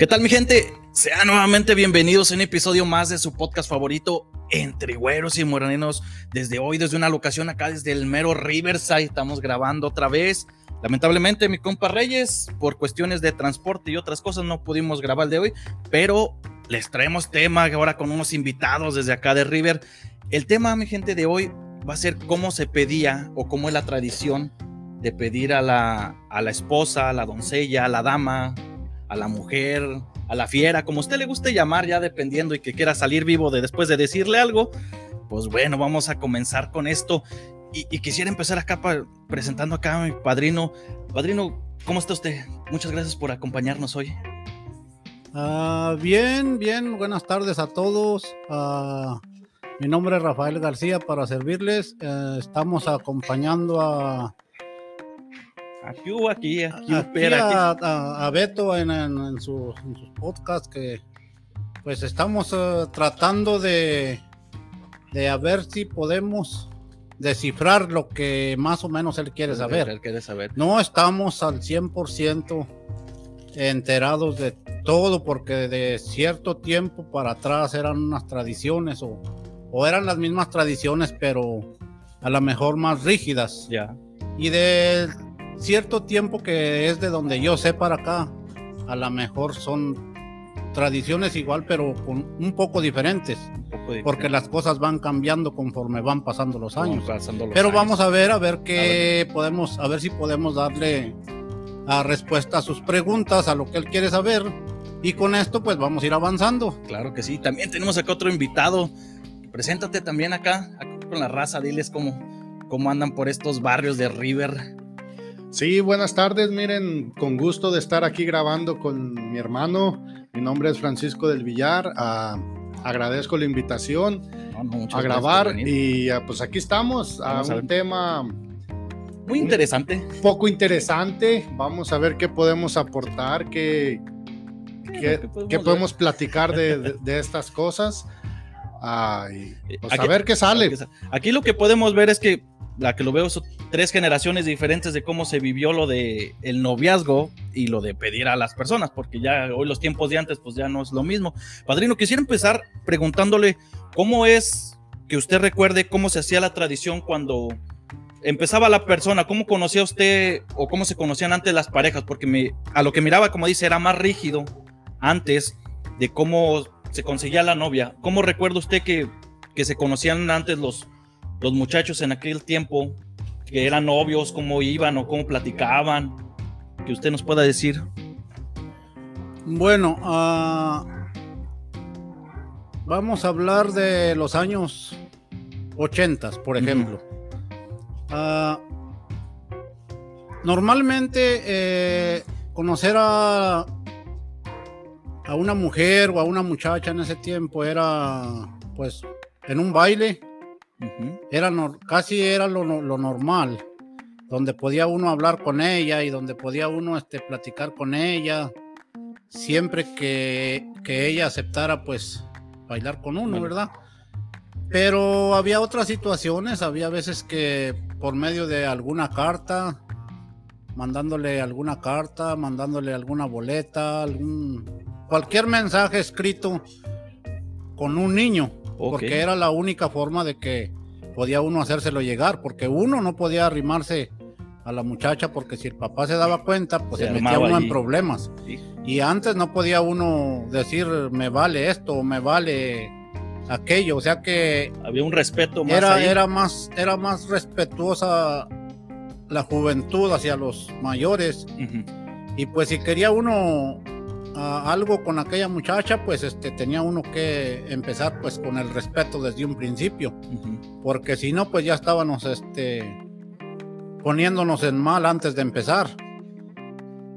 ¿Qué tal mi gente? Sean nuevamente bienvenidos a un episodio más de su podcast favorito entre güeros y morenos. Desde hoy, desde una locación acá, desde el mero Riverside, estamos grabando otra vez. Lamentablemente, mi compa Reyes, por cuestiones de transporte y otras cosas, no pudimos grabar el de hoy, pero les traemos tema ahora con unos invitados desde acá de River. El tema, mi gente, de hoy va a ser cómo se pedía o cómo es la tradición de pedir a la, a la esposa, a la doncella, a la dama, a la mujer, a la fiera, como usted le guste llamar, ya dependiendo y que quiera salir vivo de después de decirle algo. Pues bueno, vamos a comenzar con esto. Y, quisiera empezar acá presentando acá a mi padrino. Padrino, ¿cómo está usted? Muchas gracias por acompañarnos hoy. Ah, bien, bien, buenas tardes a todos. Ah, mi nombre es Rafael García para servirles. Eh, estamos acompañando a Aquí aquí, aquí, aquí, a, Beto en, en, sus podcasts que pues estamos eh, tratando de, de a ver si podemos descifrar lo que más o menos él quiere saber. Él quiere saber. No estamos al 100% enterados de todo porque de cierto tiempo para atrás eran unas tradiciones o, o eran las mismas tradiciones pero a lo mejor más rígidas. Ya. Y de cierto tiempo que es de donde yo sé para acá, a lo mejor son tradiciones igual, pero con un poco diferentes, porque las cosas van cambiando conforme van pasando los años. pero vamos a ver, a ver qué podemos, a ver si podemos darle a respuesta a sus preguntas, a lo que él quiere saber. Y con esto, pues vamos a ir avanzando. Claro que sí. También tenemos acá otro invitado. Preséntate también acá, con la raza. Diles cómo, cómo andan por estos barrios de River. Sí, buenas tardes. Miren, con gusto de estar aquí grabando con mi hermano. Mi nombre es Francisco del Villar. Ah, agradezco la invitación a grabar y ah, pues aquí estamos a un tema muy interesante. poco interesante. Vamos a ver qué podemos aportar, qué, qué, podemos, platicar de, estas cosas. Pues a ver qué sale. Aquí lo que podemos ver es que la que lo veo son tres generaciones diferentes de cómo se vivió lo de el noviazgo y lo de pedir a las personas, porque ya hoy los tiempos de antes pues ya no es lo mismo. Padrino, quisiera empezar preguntándole cómo es que usted recuerde cómo se hacía la tradición cuando empezaba la persona, cómo conocía usted o cómo se conocían antes las parejas, porque a lo que miraba, como dice, era más rígido antes de cómo se conseguía la novia. ¿Cómo recuerda usted que, que se conocían antes los los muchachos en aquel tiempo, que eran novios, cómo iban o cómo platicaban, que usted nos pueda decir. Bueno, ah, vamos a hablar de los años 80, por ejemplo. Ah, normalmente eh, conocer a, a una mujer o a una muchacha en ese tiempo era pues en un baile era casi era lo, normal, donde podía uno hablar con ella y donde podía uno este, platicar con ella, siempre que, ella aceptara pues bailar con uno, ¿verdad? Pero había otras situaciones, había veces que por medio de alguna carta, mandándole alguna carta, mandándole alguna boleta, algún cualquier mensaje escrito con un niño porque era la única forma de que podía uno hacérselo llegar, porque uno no podía arrimarse a la muchacha porque si el papá se daba cuenta, pues se, metía uno en problemas. Y antes no podía uno decir me vale esto o me vale aquello, o sea que había un respeto más era era más era más respetuosa la juventud hacia los mayores. Y pues si quería uno algo con aquella muchacha, pues este, tenía uno que empezar pues con el respeto desde un principio, porque si no, pues ya estábamos este, poniéndonos en mal antes de empezar.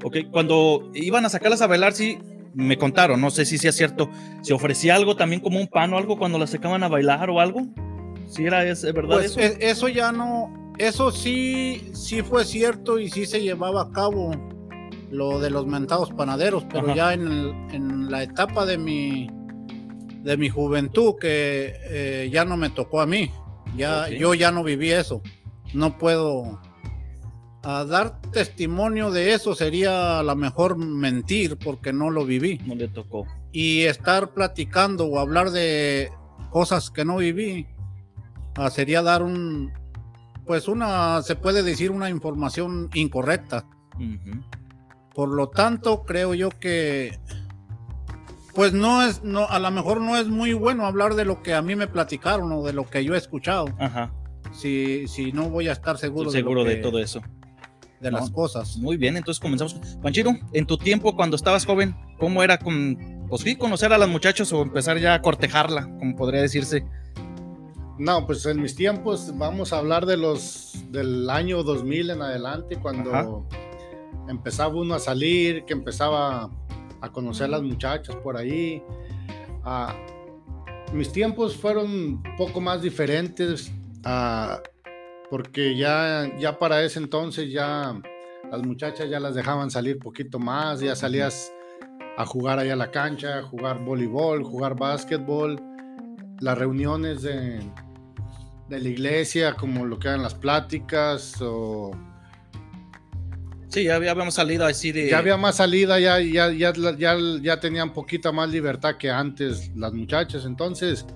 Ok, cuando iban a sacarlas a bailar, sí, me contaron, no sé si sea cierto, se ofrecía algo también como un pan o algo cuando las sacaban a bailar o algo. Si era es, verdad pues, eso? E, eso ya no, eso sí, sí fue cierto y sí se llevaba a cabo lo de los mentados panaderos, pero ya en, la etapa de mi de mi juventud que eh, ya no me tocó a mí, ya yo ya no viví eso, no puedo a dar testimonio de eso sería a lo mejor mentir porque no lo viví. No le tocó. Y estar platicando o hablar de cosas que no viví ah, sería dar un, pues una, se puede decir una información incorrecta. Por lo tanto, creo yo que, pues no es, no, a lo mejor no es muy bueno hablar de lo que a mí me platicaron o de lo que yo he escuchado. Ajá. Si, si no voy a estar seguro, seguro de, todo eso. De las cosas. Muy bien, entonces comenzamos. Panchiro, en tu tiempo cuando estabas joven, ¿cómo era con, pues sí, conocer a las muchachos o empezar ya a cortejarla, como podría decirse? No, pues en mis tiempos vamos a hablar de los del año 2000 en adelante, cuando empezaba uno a salir, que empezaba a conocer a las muchachas por ahí. Ah, mis tiempos fueron un poco más diferentes, ah, porque ya, ya para ese entonces ya las muchachas ya las dejaban salir poquito más, ya salías a jugar allá a la cancha, jugar voleibol, jugar básquetbol, las reuniones de, de la iglesia, como lo que eran las pláticas o... Sí, ya habíamos salido así de... Ya había más salida, ya, ya, ya, ya, ya tenían poquita más libertad que antes las muchachas, entonces,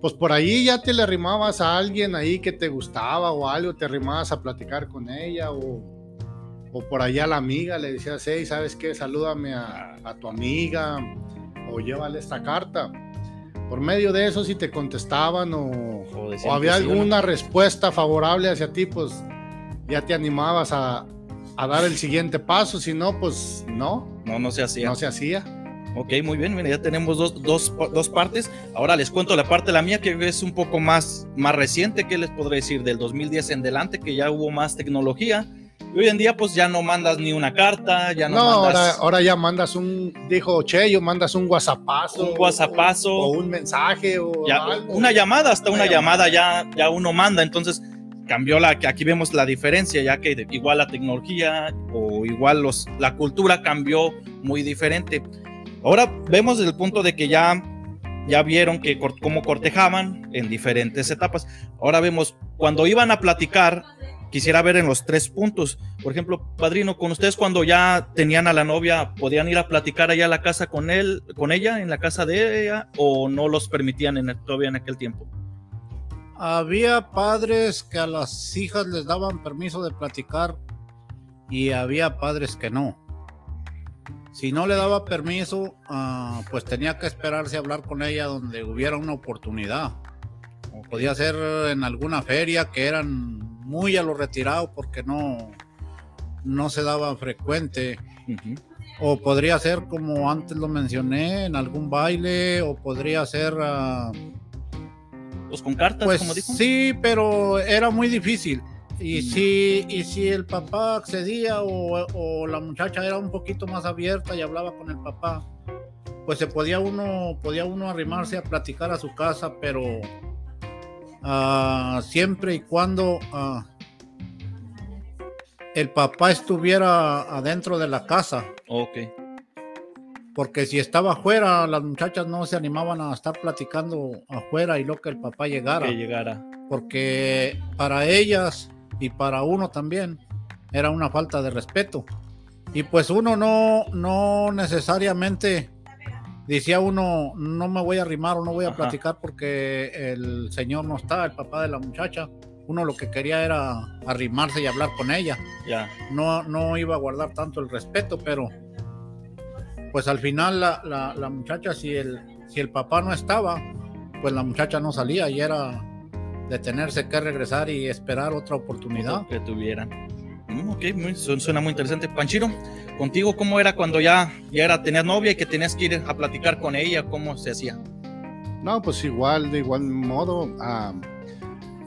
pues por ahí ya te le arrimabas a alguien ahí que te gustaba o algo, te arrimabas a platicar con ella o, o por allá a la amiga le decías, hey, ¿sabes qué? Salúdame a, a tu amiga o llévale esta carta por medio de eso, si te contestaban o, había alguna respuesta favorable hacia ti, pues ya te animabas a, dar el siguiente paso. Si no, pues no. No, no se hacía. No se hacía. Ok, muy bien, mira, ya tenemos dos, dos, dos, partes. Ahora les cuento la parte de la mía que es un poco más, más reciente, ¿qué les podré decir? Del 2010 en delante, que ya hubo más tecnología hoy en día, pues ya no mandas ni una carta, ya no, no ahora, ahora, ya mandas un, dijo Cheyo, mandas un WhatsAppazo. Un WhatsAppazo. O, un mensaje, o Una llamada, hasta una, llamada, ya, ya uno manda. Entonces, cambió la, que aquí vemos la diferencia, ya que igual la tecnología o igual los, la cultura cambió muy diferente. Ahora vemos el punto de que ya ya vieron que cómo cortejaban en diferentes etapas. Ahora vemos cuando iban a platicar quisiera ver en los tres puntos. Por ejemplo, padrino, con ustedes cuando ya tenían a la novia, ¿podían ir a platicar allá a la casa con él, con ella, en la casa de ella, o no los permitían en todavía en aquel tiempo? Había padres que a las hijas les daban permiso de platicar y había padres que no. Si no le daba permiso, ah, pues tenía que esperarse a hablar con ella donde hubiera una oportunidad. Podía ser en alguna feria que eran muy a lo retirado porque no, no se daba frecuente. O podría ser como antes lo mencioné, en algún baile, o podría ser... Uh, pues con cartas, pues, como dijo. Sí, pero era muy difícil. Y, si, y si el papá accedía o, o, la muchacha era un poquito más abierta y hablaba con el papá, pues se podía uno, podía uno arrimarse a platicar a su casa, pero Ah, siempre y cuando ah, el papá estuviera adentro de la casa. Ok. Porque si estaba afuera, las muchachas no se animaban a estar platicando afuera y lo que el papá llegara. Que llegara. Porque para ellas y para uno también era una falta de respeto. Y pues uno no, no necesariamente decía uno, no me voy a arrimar o no voy a platicar porque el señor no está, el papá de la muchacha. Uno lo que quería era arrimarse y hablar con ella. Ya. No, no iba a guardar tanto el respeto, pero pues al final la, la, muchacha, si el, si el papá no estaba, pues la muchacha no salía y era de tenerse que regresar y esperar otra oportunidad. Que tuvieran. Mm, ok, suena muy interesante. Panchiro, contigo, ¿cómo era cuando ya, ya era, tenías novia y que tenías que ir a platicar con ella? ¿Cómo se hacía? No, pues igual, de igual modo, ah,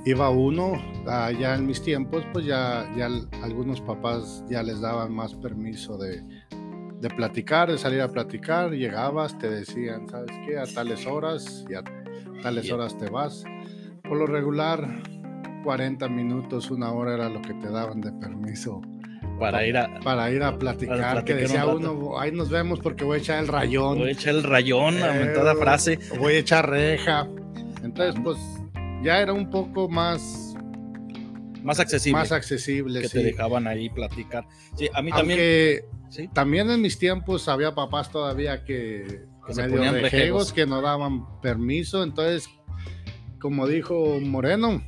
iba uno, uh, ya en mis tiempos, pues ya, ya algunos papás ya les daban más permiso de, de platicar, de salir a platicar, llegabas, te decían, ¿sabes qué? A tales horas y a tales horas te vas. Por lo regular, 40 minutos, una hora era lo que te daban de permiso. Para ir a, para ir a platicar, que decía uno, ahí nos vemos porque voy a echar el rayón. Voy a echar el rayón, eh, toda frase. Voy a echar reja. Entonces, pues ya era un poco más más accesible. Más accesible, Que te dejaban ahí platicar. Sí, a mí también. ¿Sí? También en mis tiempos había papás todavía que, que medio rejegos, que no daban permiso. Entonces, como dijo Moreno,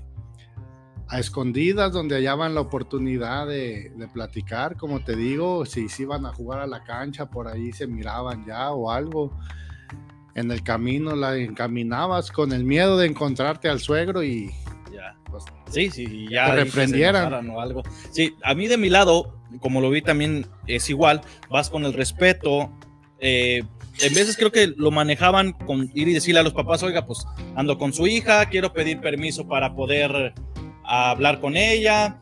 a escondidas donde hallaban la oportunidad de, platicar, como te digo, si se iban a jugar a la cancha, por ahí se miraban ya o algo. En el camino la encaminabas con el miedo de encontrarte al suegro y ya. Pues, sí, sí, ya te reprendieran o algo. Sí, a mí de mi lado, como lo vi también es igual, vas con el respeto. Eh, en veces creo que lo manejaban con ir y decirle a los papás, oiga, pues ando con su hija, quiero pedir permiso para poder hablar con ella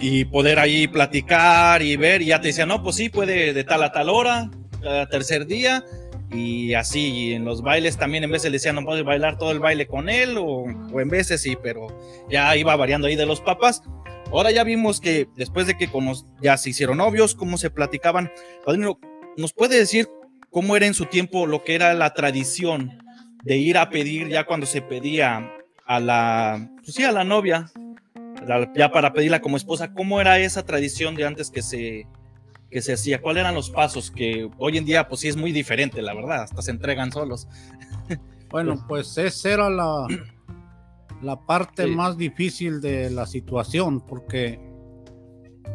y poder ahí platicar y ver. Y ya te decía, no, pues sí, puede de tal a tal hora, cada tercer día. Y así, en los bailes también en veces le decían, no puedes bailar todo el baile con él, o, en veces sí, pero ya iba variando ahí de los papás. Ahora ya vimos que después de que ya se hicieron novios, cómo se platicaban. Padrino, ¿nos puede decir cómo era en su tiempo lo que era la tradición de ir a pedir ya cuando se pedía a la, pues sí, a la novia, ya para pedirla como esposa, ¿cómo era esa tradición de antes que se, que se hacía? ¿Cuáles eran los pasos? Que hoy en día, pues sí es muy diferente, la verdad, hasta se entregan solos. Bueno, pues esa era la, la parte más difícil de la situación, porque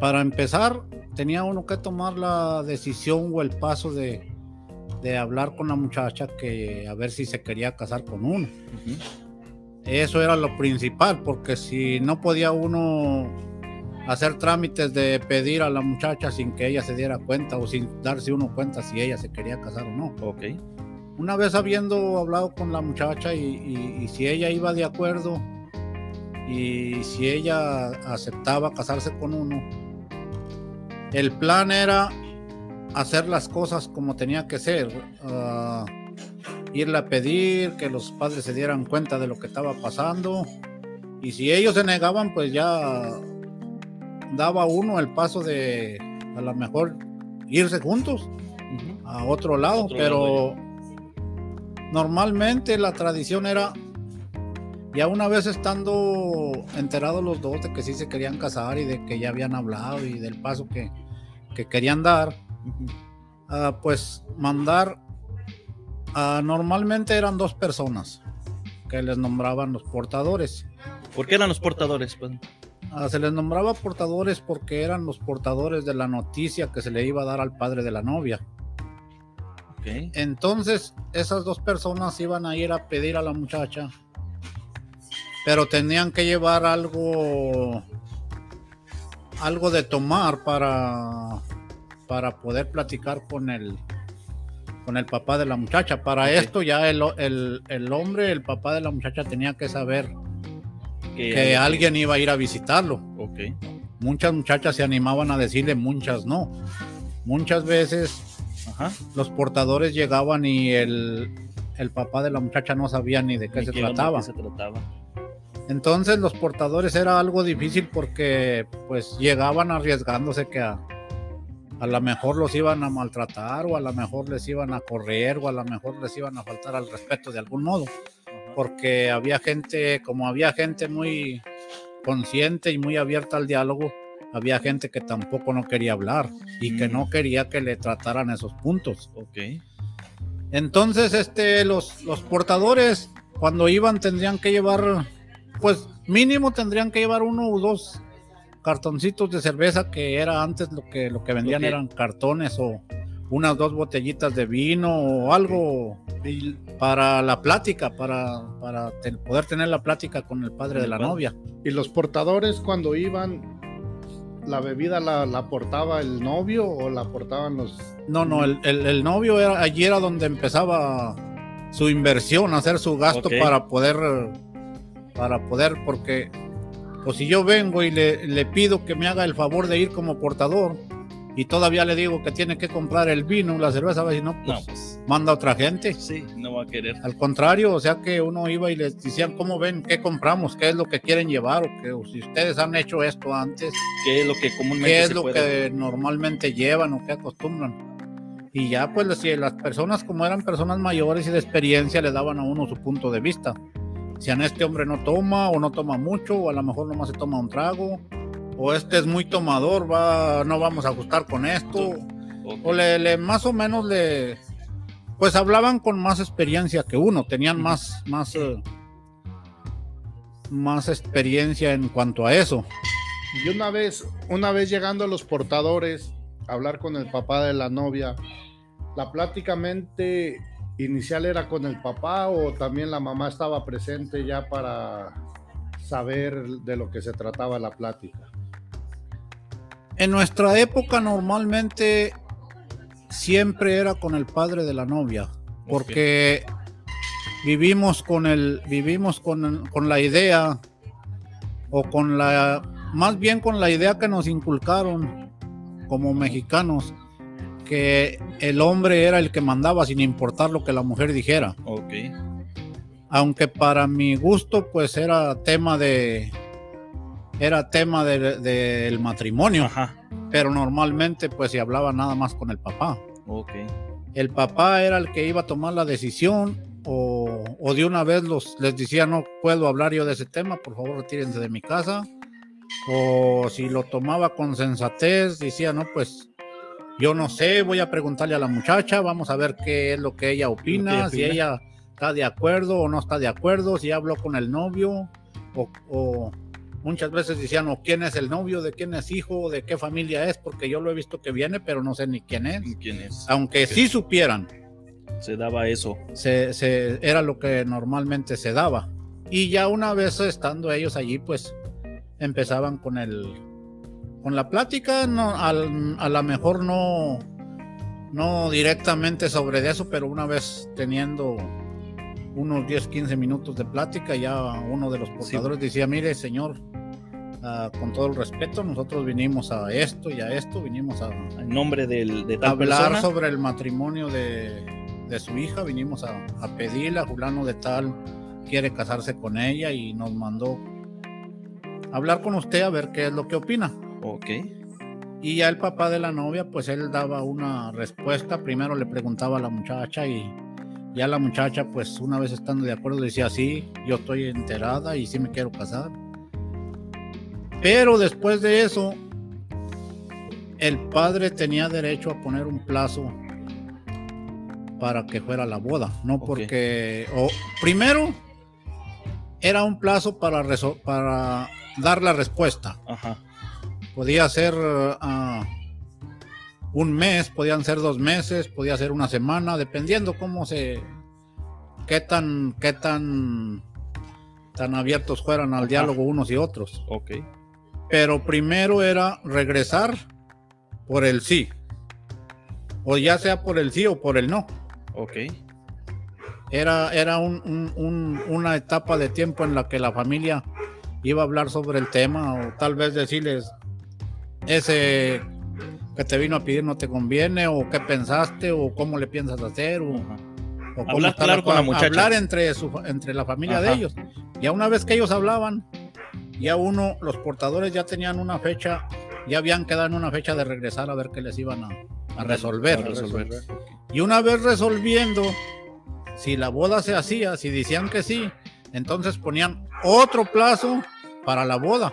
para empezar tenía uno que tomar la decisión o el paso de, de hablar con la muchacha que a ver si se quería casar con uno. Eso era lo principal, porque si no podía uno hacer trámites de pedir a la muchacha sin que ella se diera cuenta o sin darse uno cuenta si ella se quería casar o no. Ok. Una vez habiendo hablado con la muchacha y, si ella iba de acuerdo y si ella aceptaba casarse con uno, el plan era hacer las cosas como tenía que ser. Uh, irle a pedir, que los padres se dieran cuenta de lo que estaba pasando. Y si ellos se negaban, pues ya daba uno el paso de a lo mejor irse juntos a otro lado, pero normalmente la tradición era, ya una vez estando enterados los dos de que sí se querían casar y de que ya habían hablado y del paso que, querían dar, ah, pues mandar Ah, normalmente eran dos personas que les nombraban los portadores. ¿Por qué eran los portadores? Pues? Ah, se les nombraba portadores porque eran los portadores de la noticia que se le iba a dar al padre de la novia. Entonces, esas dos personas iban a ir a pedir a la muchacha, pero tenían que llevar algo, algo de tomar para, para poder platicar con el, con el papá de la muchacha. Para esto ya el, hombre, el papá de la muchacha tenía que saber que, alguien iba a ir a visitarlo. Okay. Muchas muchachas se animaban a decirle, muchas no. Muchas veces los portadores llegaban y el, papá de la muchacha no sabía ni de qué, se, trataba. se trataba. Entonces los portadores era algo difícil porque pues llegaban arriesgándose que a, a lo mejor los iban a maltratar o a lo mejor les iban a correr o a lo mejor les iban a faltar al respeto de algún modo, porque había gente, como había gente muy consciente y muy abierta al diálogo, había gente que tampoco no quería hablar y que no mm. quería que le trataran esos puntos. Ok. Entonces, este, los, los portadores, cuando iban, tendrían que llevar, pues mínimo tendrían que llevar uno o dos cartoncitos de cerveza que era antes lo que, lo que vendían eran cartones o unas dos botellitas de vino o algo para la plática, para, para poder tener la plática con el padre de la novia. Y los portadores cuando iban, ¿la bebida la, la portaba el novio o la portaban los...? No, no, el, el, novio era, allí era donde empezaba su inversión, hacer su gasto para poder, para poder, porque pues si yo vengo y le, pido que me haga el favor de ir como portador y todavía le digo que tiene que comprar el vino, la cerveza, a no, pues, pues, manda otra gente. Sí, no va a querer. Al contrario, o sea que uno iba y les decían, ¿cómo ven? ¿Qué compramos? ¿Qué es lo que quieren llevar? O, que, si ustedes han hecho esto antes. ¿Qué es lo que comúnmente ¿Qué es lo que normalmente llevan o qué acostumbran? Y ya pues si las personas como eran personas mayores y de experiencia le daban a uno su punto de vista si a este hombre no toma o no toma mucho, o a lo mejor nomás se toma un trago, o este es muy tomador, va, no vamos a ajustar con esto, o le, más o menos le, pues hablaban con más experiencia que uno, tenían más, más, eh, más experiencia en cuanto a eso. Y una vez, una vez llegando a los portadores, hablar con el papá de la novia, la pláticamente inicial era con el papá o también la mamá estaba presente ya para saber de lo que se trataba la plática? En nuestra época normalmente siempre era con el padre de la novia, porque vivimos con el, vivimos con, con la idea o con la, más bien con la idea que nos inculcaron como mexicanos que el hombre era el que mandaba sin importar lo que la mujer dijera. Ok. Aunque para mi gusto, pues era tema de. Era tema del matrimonio. Ajá. Pero normalmente, pues se hablaba nada más con el papá. Ok. El papá era el que iba a tomar la decisión o, o, de una vez los, les decía, no puedo hablar yo de ese tema, por favor retírense de mi casa. O si lo tomaba con sensatez, decía, no, pues yo no sé, voy a preguntarle a la muchacha, vamos a ver qué es lo que ella opina, si ella está de acuerdo o no está de acuerdo, si habló con el novio o, muchas veces decían, o quién es el novio, de quién es hijo, de qué familia es, porque yo lo he visto que viene, pero no sé ni quién es. ¿Quién es? Aunque sí supieran. Se daba eso. Se, se, era lo que normalmente se daba. Y ya una vez estando ellos allí, pues empezaban con el, con la plática, no, al, a lo mejor no, no directamente sobre eso, pero una vez teniendo unos 10, 15 minutos de plática, ya uno de los portadores decía, mire señor, ah, con todo el respeto, nosotros vinimos a esto y a esto, vinimos a... En nombre del, de hablar sobre el matrimonio de, de su hija, vinimos a, a pedirle a Julano de tal, quiere casarse con ella y nos mandó hablar con usted a ver qué es lo que opina. Ok. Y ya el papá de la novia, pues él daba una respuesta. Primero le preguntaba a la muchacha y ya la muchacha, pues una vez estando de acuerdo, decía, sí, yo estoy enterada y sí me quiero casar. Pero después de eso, el padre tenía derecho a poner un plazo para que fuera la boda, no porque, o primero, era un plazo para, para dar la respuesta. Ajá podía ser ah, un mes, podían ser dos meses, podía ser una semana, dependiendo cómo se, qué tan, qué tan, tan abiertos fueran al diálogo unos y otros. Ok. Pero primero era regresar por el sí, o ya sea por el sí o por el no. Ok. Era, era una etapa de tiempo en la que la familia iba a hablar sobre el tema o tal vez decirles, ese que te vino a pedir no te conviene o qué pensaste o cómo le piensas hacer o, hablar claro con la muchacha. hablar entre su, entre la familia de ellos ya una vez que ellos hablaban ya uno los portadores ya tenían una fecha ya habían quedado en una fecha de regresar a ver qué les iban a, resolver. y una vez resolviendo si la boda se hacía si decían que sí entonces ponían otro plazo para la boda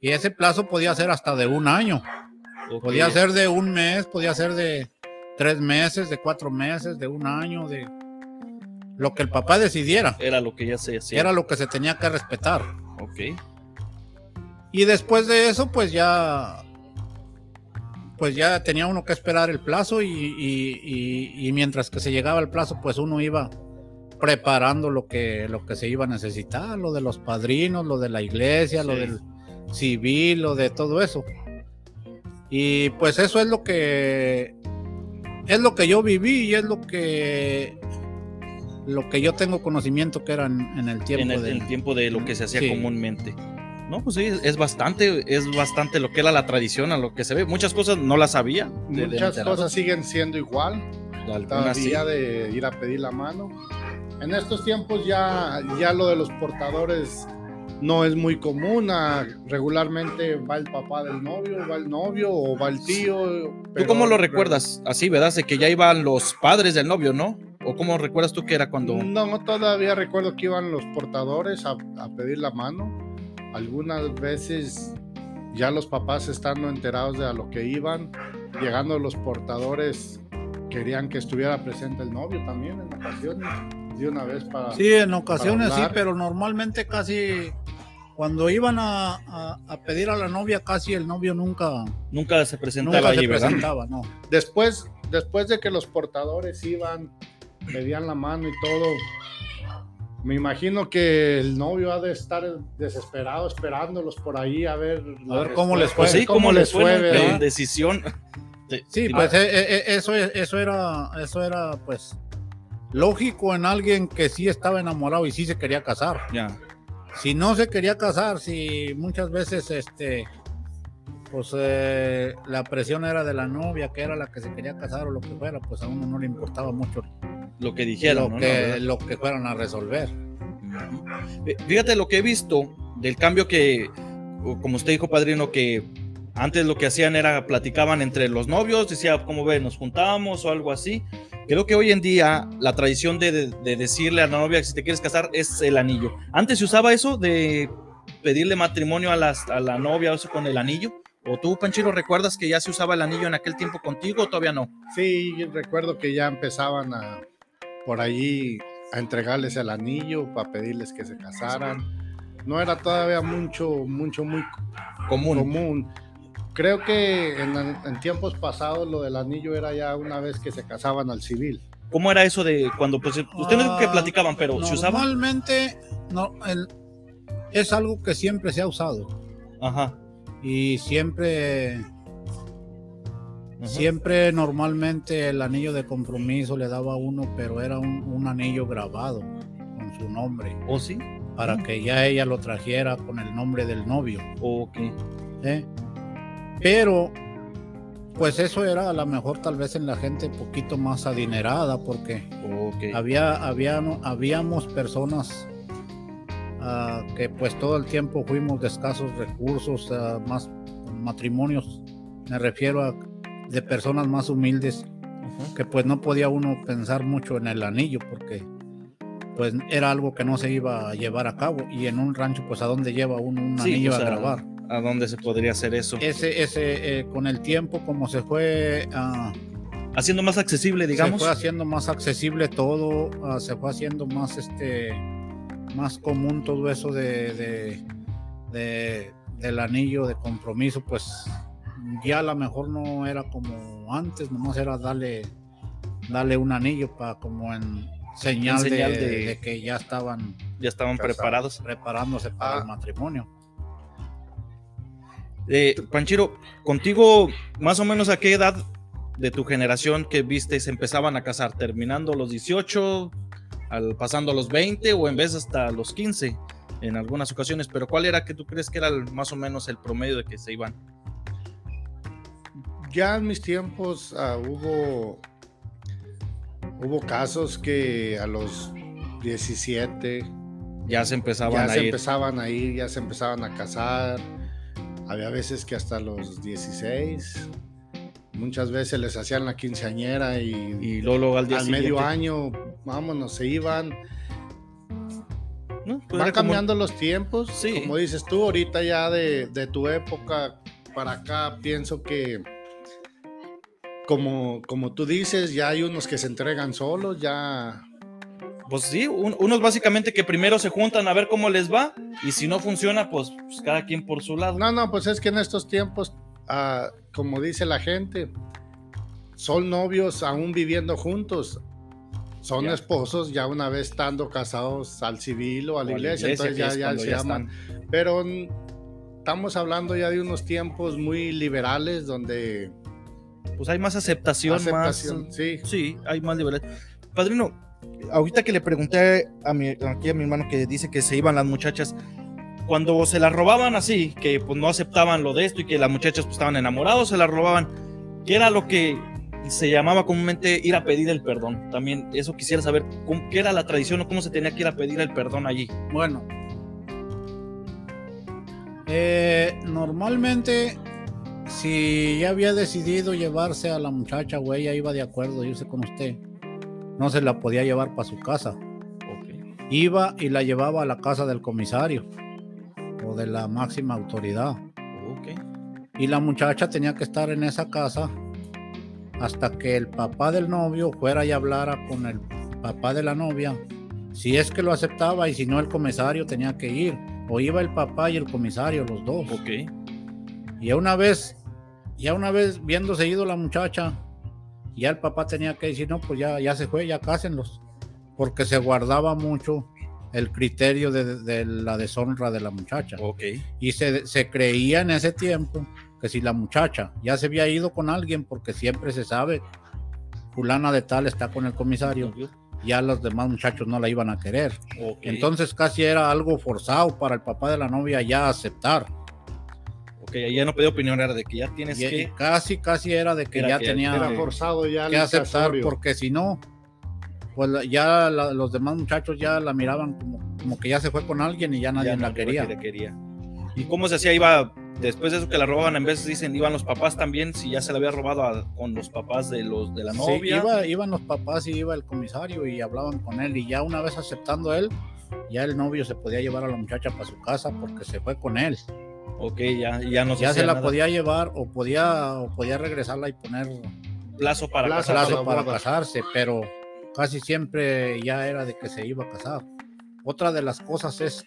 y ese plazo podía ser hasta de un año. Podía ser de un mes, podía ser de tres meses, de cuatro meses, de un año, de lo que el papá decidiera. Era lo que ya se hacía. Era lo que se tenía que respetar. Ok. Y después de eso, pues ya, pues ya tenía uno que esperar el plazo y, y mientras que se llegaba el plazo, pues uno iba preparando lo que, lo que se iba a necesitar, lo de los padrinos, lo de la iglesia, lo del civil, lo de todo eso. Y pues eso es lo que es lo que yo viví y es lo que lo que yo tengo conocimiento que era en, el tiempo en el, tiempo de lo que se hacía comúnmente. No, pues sí, es bastante, es bastante lo que era la tradición, a lo que se ve. Muchas cosas no las sabía. Muchas cosas siguen siendo igual. Todavía de ir a pedir la mano. En estos tiempos ya, ya lo de los portadores no es muy común. Regularmente va el papá del novio, va el novio o va el tío. ¿Tú cómo lo recuerdas? Así, ¿verdad? De que ya iban los padres del novio, ¿no? ¿O cómo recuerdas tú que era cuando.? No, todavía recuerdo que iban los portadores a, a pedir la mano. Algunas veces ya los papás estando enterados de a lo que iban, llegando los portadores, querían que estuviera presente el novio también en ocasiones, de una vez para... Sí, en ocasiones sí, pero normalmente casi cuando iban a, pedir a la novia, casi el novio nunca... Nunca se presentaba nunca se presentaba, no. Después, después de que los portadores iban, pedían la mano y todo, me imagino que el novio ha de estar desesperado esperándolos por ahí a ver, a ver cómo les fue. sí, cómo, les fue, en decisión. Sí, pues eh, eh, eso, eso era, eso era pues lógico en alguien que sí estaba enamorado y sí se quería casar. Ya. Si no se quería casar, si muchas veces este pues eh, la presión era de la novia, que era la que se quería casar o lo que fuera, pues a uno no le importaba mucho lo que dijeron, lo, que, lo que fueran a resolver. Fíjate lo que he visto del cambio que, como usted dijo, padrino, que antes lo que hacían era platicaban entre los novios, decía, ¿cómo ve? Nos juntábamos o algo así. Creo que hoy en día la tradición de, decirle a la novia que si te quieres casar es el anillo. Antes se usaba eso de pedirle matrimonio a, las, a la novia o eso con el anillo. ¿O tú, Panchiro, recuerdas que ya se usaba el anillo en aquel tiempo contigo o todavía no? Sí, recuerdo que ya empezaban a, por allí a entregarles el anillo para pedirles que se casaran. No era todavía mucho, mucho, muy común. común. Creo que en, tiempos pasados lo del anillo era ya una vez que se casaban al civil. ¿Cómo era eso de cuando, pues, ustedes que ah, platicaban, pero se usaba? Normalmente no, es algo que siempre se ha usado. Ajá. Y siempre Siempre normalmente el anillo de compromiso le daba uno, pero era un, anillo grabado con su nombre. ¿O ¿Oh, sí? Para que ya ella lo trajera con el nombre del novio. Ok. ¿Eh? Pero, pues eso era a lo mejor tal vez en la gente un poquito más adinerada, porque había, había, habíamos personas ah, que pues todo el tiempo fuimos de escasos recursos, uh, más matrimonios, me refiero a de personas más humildes, que pues no podía uno pensar mucho en el anillo porque pues era algo que no se iba a llevar a cabo y en un rancho pues a dónde lleva uno un anillo a grabar. ¿A dónde se podría hacer eso? Ese, ese, eh, con el tiempo como se fue... Ah, haciendo más accesible, digamos. Se fue haciendo más accesible todo, ah, se fue haciendo más este más común todo eso de, de, del anillo de compromiso, pues ya a lo mejor no era como antes, nomás era darle, darle un anillo para como en señal, de, que ya estaban ya estaban preparados preparándose para el ah. matrimonio. Eh, Panchiro, contigo más o menos a qué edad de tu generación que viste se empezaban a casar, terminando los 18, al, pasando los 20 o en vez hasta los 15 en algunas ocasiones, pero ¿cuál era que tú crees que era más o menos el promedio de que se iban? ya en mis tiempos ah, hubo, hubo casos que a los 17 ya se empezaban ya se empezaban a ir, ya se empezaban a casar. Había veces que hasta los 16, muchas veces les hacían la quinceañera y, y luego, al, medio año, vámonos, se iban. Van cambiando los tiempos, sí. como dices tú, ahorita ya de, de tu época para acá, pienso que como, como tú dices, ya hay unos que se entregan solos, ya... Pues sí, unos básicamente que primero se juntan a ver cómo les va y si no funciona, pues, pues cada quien por su lado. No, no, pues es que en estos tiempos, ah, como dice la gente, son novios aún viviendo juntos, son esposos ya una vez estando casados al civil o a la, iglesia, entonces ya, ya se llaman. Pero estamos hablando ya de unos tiempos muy liberales donde pues hay más aceptación, más. Sí. sí, hay más libertad. Padrino, ahorita que le pregunté a mi, a mi hermano que dice que se iban las muchachas, cuando se las robaban así, que pues no aceptaban lo de esto y que las muchachas pues, estaban enamorados, se las robaban, ¿qué era lo que se llamaba comúnmente ir a pedir el perdón? También eso quisiera saber, ¿qué era la tradición o cómo se tenía que ir a pedir el perdón allí? Bueno, eh, normalmente si ya había decidido llevarse a la muchacha o ella iba de acuerdo irse con usted, no se la podía llevar para su casa. Iba y la llevaba a la casa del comisario o de la máxima autoridad. Y la muchacha tenía que estar en esa casa hasta que el papá del novio fuera y hablara con el papá de la novia. Si es que lo aceptaba y si no el comisario tenía que ir. O iba el papá y el comisario, los dos. Ok. Y una vez, ya una vez viéndose ido la muchacha, ya el papá tenía que decir, no, pues ya, ya se fue, ya cásenlos. Porque se guardaba mucho el criterio de, la deshonra de la muchacha. Ok. Y se, se creía en ese tiempo que si la muchacha ya se había ido con alguien, porque siempre se sabe, fulana de tal está con el comisario, ya los demás muchachos no la iban a querer. Entonces casi era algo forzado para el papá de la novia ya aceptar. Ok, ya no pedí opinión, era de que ya tienes que... Casi, casi era de que ya tenía era forzado ya que aceptar, porque si no, pues ya los demás muchachos ya la miraban como, como que ya se fue con alguien y ya nadie la quería. quería. ¿Y cómo se hacía? Iba después de eso que la robaban, en vez dicen, iban los papás también, si ya se la había robado con los papás de los de la novia. Sí, iban los papás y iba el comisario y hablaban con él y ya una vez aceptando él, ya el novio se podía llevar a la muchacha para su casa porque se fue con él. Ok, ya, ya no Ya se la podía llevar o podía, o podía regresarla y poner plazo para, plazo, para casarse, pero casi siempre ya era de que se iba a casar. Otra de las cosas es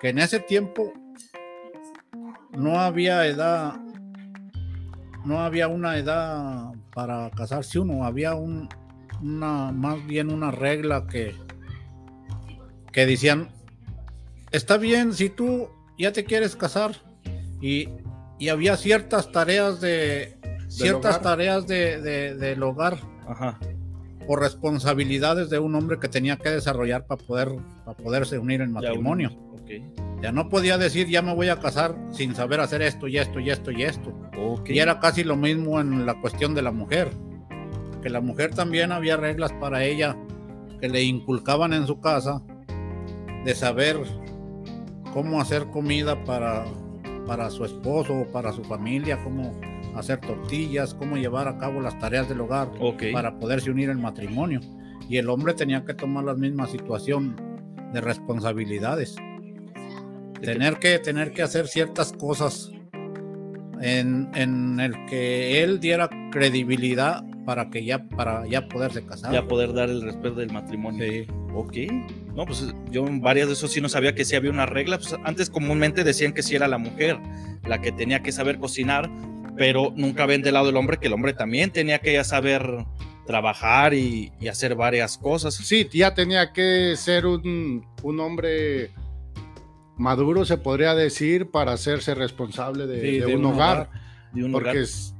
que en ese tiempo no había edad, no había una edad para casarse uno, había un, una, más bien una regla que, que decían, está bien si tú ya te quieres casar y, había ciertas tareas de, ciertas tareas de, del hogar o responsabilidades de un hombre que tenía que desarrollar para poder para poderse unir en matrimonio. Ya no podía decir, ya me voy a casar sin saber hacer esto y esto y esto y esto. Y era casi lo mismo en la cuestión de la mujer. Que la mujer también había reglas para ella que le inculcaban en su casa de saber cómo hacer comida para, para su esposo o para su familia, cómo hacer tortillas, cómo llevar a cabo las tareas del hogar para poderse unir en matrimonio. Y el hombre tenía que tomar la misma situación de responsabilidades tener que, tener que hacer ciertas cosas en, en, el que él diera credibilidad para que ya para ya poderse casar. Ya poder dar el respeto del matrimonio. Sí. Ok. No, pues yo en varias de esos sí no sabía que sí había una regla. Pues antes comúnmente decían que sí era la mujer la que tenía que saber cocinar, pero nunca ven del lado del hombre que el hombre también tenía que ya saber trabajar y, y hacer varias cosas. Sí, ya tenía que ser un, un hombre maduro, se podría decir, para hacerse responsable de, un, hogar. porque Es,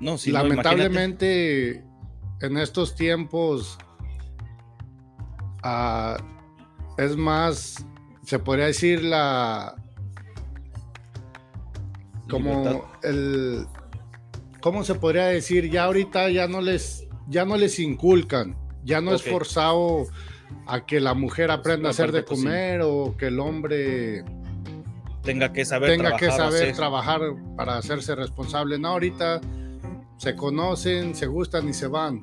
no, lamentablemente en estos tiempos ah, es más, se podría decir la... Como el... ¿Cómo se podría decir? Ya ahorita ya no les, ya no les inculcan, ya no es forzado a que la mujer aprenda a hacer de comer o que el hombre tenga que saber tenga trabajar, que saber trabajar para hacerse responsable. No, ahorita se conocen, se gustan y se van.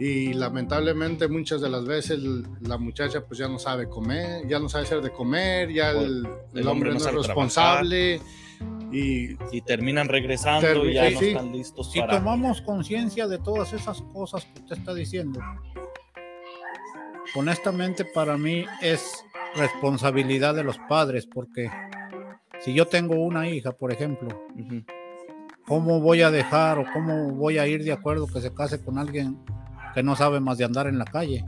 Y lamentablemente muchas de las veces la muchacha pues ya no sabe comer, ya no sabe hacer de comer, ya el, hombre, no, es responsable. Y, y, terminan regresando y ya no están listos. Si tomamos conciencia de todas esas cosas que usted está diciendo, honestamente para mí es responsabilidad de los padres, porque si yo tengo una hija, por ejemplo, ¿cómo voy a dejar o cómo voy a ir de acuerdo que se case con alguien que no sabe más de andar en la calle?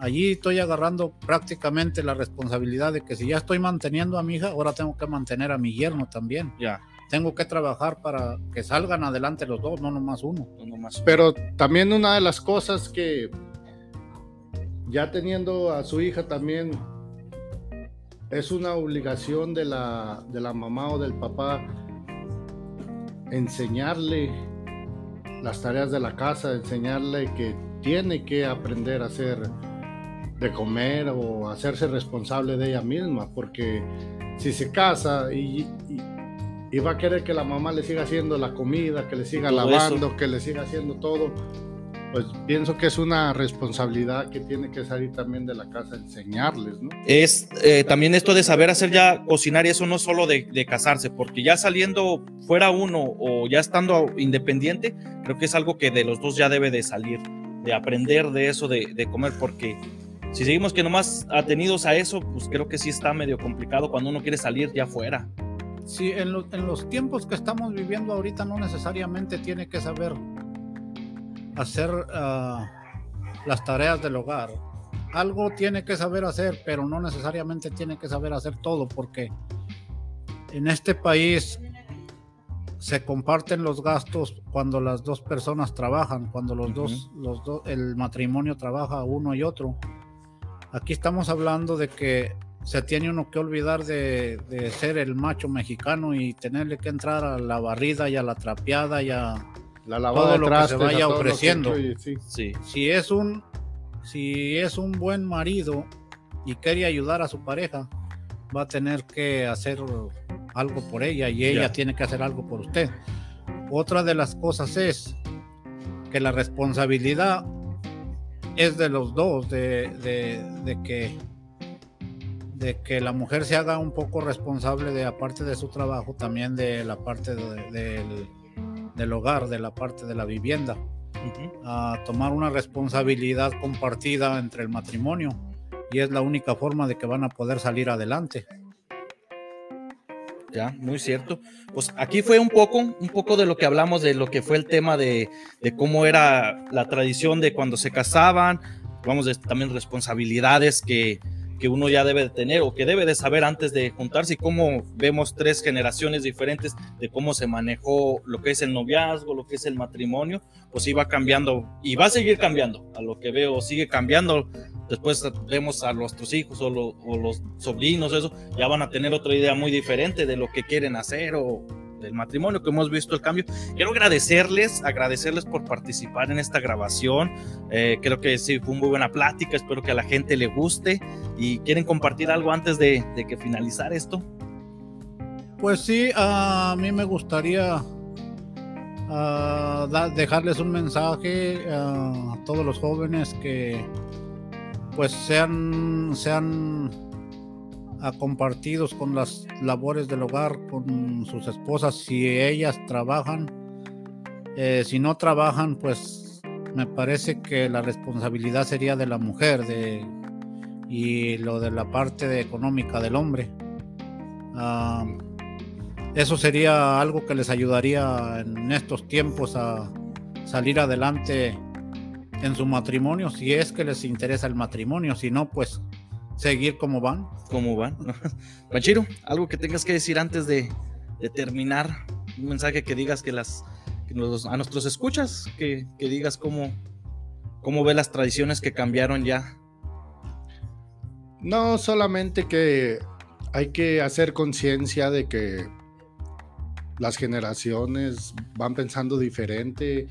Allí estoy agarrando prácticamente la responsabilidad de que si ya estoy manteniendo a mi hija, ahora tengo que mantener a mi yerno también. Ya. Tengo que trabajar para que salgan adelante los dos, no nomás uno. Pero también una de las cosas que ya teniendo a su hija también, es una obligación de la, de la mamá o del papá enseñarle las tareas de la casa, enseñarle que tiene que aprender a hacer de comer o hacerse responsable de ella misma, porque si se casa y, y, va a querer que la mamá le siga haciendo la comida, que le siga lavando, que le siga haciendo todo, pues pienso que es una responsabilidad que tiene que salir también de la casa, enseñarles, ¿no? Es eh, también esto de saber hacer ya cocinar y eso no solo de, de, casarse, porque ya saliendo fuera uno o ya estando independiente, creo que es algo que de los dos ya debe de salir, de aprender de eso de, de comer, porque si seguimos que nomás atenidos a eso, pues creo que sí está medio complicado cuando uno quiere salir ya fuera. Sí, en, en los tiempos que estamos viviendo ahorita no necesariamente tiene que saber hacer uh, las tareas del hogar. Algo tiene que saber hacer, pero no necesariamente tiene que saber hacer todo, porque en este país se comparten los gastos cuando las dos personas trabajan, cuando los dos, los dos, el matrimonio trabaja uno y otro. Aquí estamos hablando de que se tiene uno que olvidar de, de, ser el macho mexicano y tenerle que entrar a la barrida y a la trapeada y a la lavada todo lo que se vaya ofreciendo. Sí. Sí. Si es un si es un buen marido y quiere ayudar a su pareja, va a tener que hacer algo por ella y ella Ya. tiene que hacer algo por usted. Otra de las cosas es que la responsabilidad es de los dos, de, de- de que de que la mujer se haga un poco responsable de aparte de su trabajo, también de la parte de- del, del hogar, de la parte de la vivienda a tomar una responsabilidad compartida entre el matrimonio y es la única forma de que van a poder salir adelante. Ya, muy cierto. Pues aquí fue un poco, un poco de lo que hablamos de lo que fue el tema de, de cómo era la tradición de cuando se casaban, vamos, de, también responsabilidades que, que uno ya debe de tener o que debe de saber antes de juntarse y cómo vemos tres generaciones diferentes de cómo se manejó lo que es el noviazgo, lo que es el matrimonio, pues iba cambiando y va a seguir cambiando, a lo que veo, sigue cambiando. Después vemos a nuestros hijos o, o los sobrinos, eso, ya van a tener otra idea muy diferente de lo que quieren hacer o del matrimonio, que hemos visto el cambio. Quiero agradecerles, agradecerles por participar en esta grabación. Eh, creo que sí, fue muy buena plática, espero que a la gente le guste y quieren compartir algo antes de, que finalizar esto. Pues sí, a mí me gustaría dejarles un mensaje a todos los jóvenes que pues sean, sean ah, compartidos con las labores del hogar, con sus esposas, si ellas trabajan. Eh, si no trabajan, pues me parece que la responsabilidad sería de la mujer de, y lo de la parte económica del hombre. Ah, eso sería algo que les ayudaría en estos tiempos a salir adelante en su matrimonio, si es que les interesa el matrimonio, si no, pues seguir como van. ¿Cómo van? Panchiro, algo que tengas que decir antes de, de terminar. Un mensaje que digas que las que nos- a nuestros escuchas, que, que digas cómo, cómo ve las tradiciones que cambiaron ya. No, solamente que hay que hacer conciencia de que las generaciones van pensando diferente,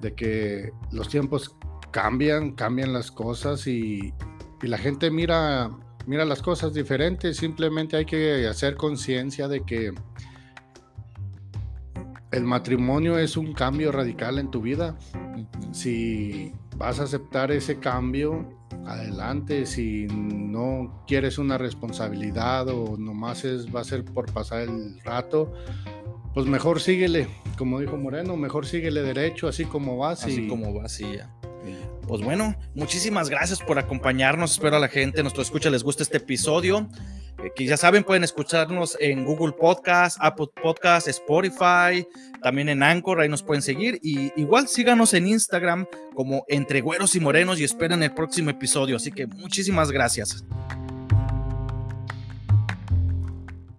de que los tiempos cambian, cambian las cosas y, y la gente mira, mira las cosas diferentes. Simplemente hay que hacer conciencia de que el matrimonio es un cambio radical en tu vida. Si vas a aceptar ese cambio, adelante. Si no quieres una responsabilidad o nomás es, va a ser por pasar el rato, pues mejor síguele. Como dijo Moreno, mejor síguele derecho, así como vas. Así y- como va, así ya. Pues bueno, muchísimas gracias por acompañarnos. Espero a la gente, nuestro escucha, les guste este episodio. Eh, que ya saben, pueden escucharnos en Google Podcast, Apple Podcast, Spotify, también en Anchor, ahí nos pueden seguir. Y igual síganos en Instagram como Entre Güeros y Morenos y esperen el próximo episodio. Así que muchísimas gracias.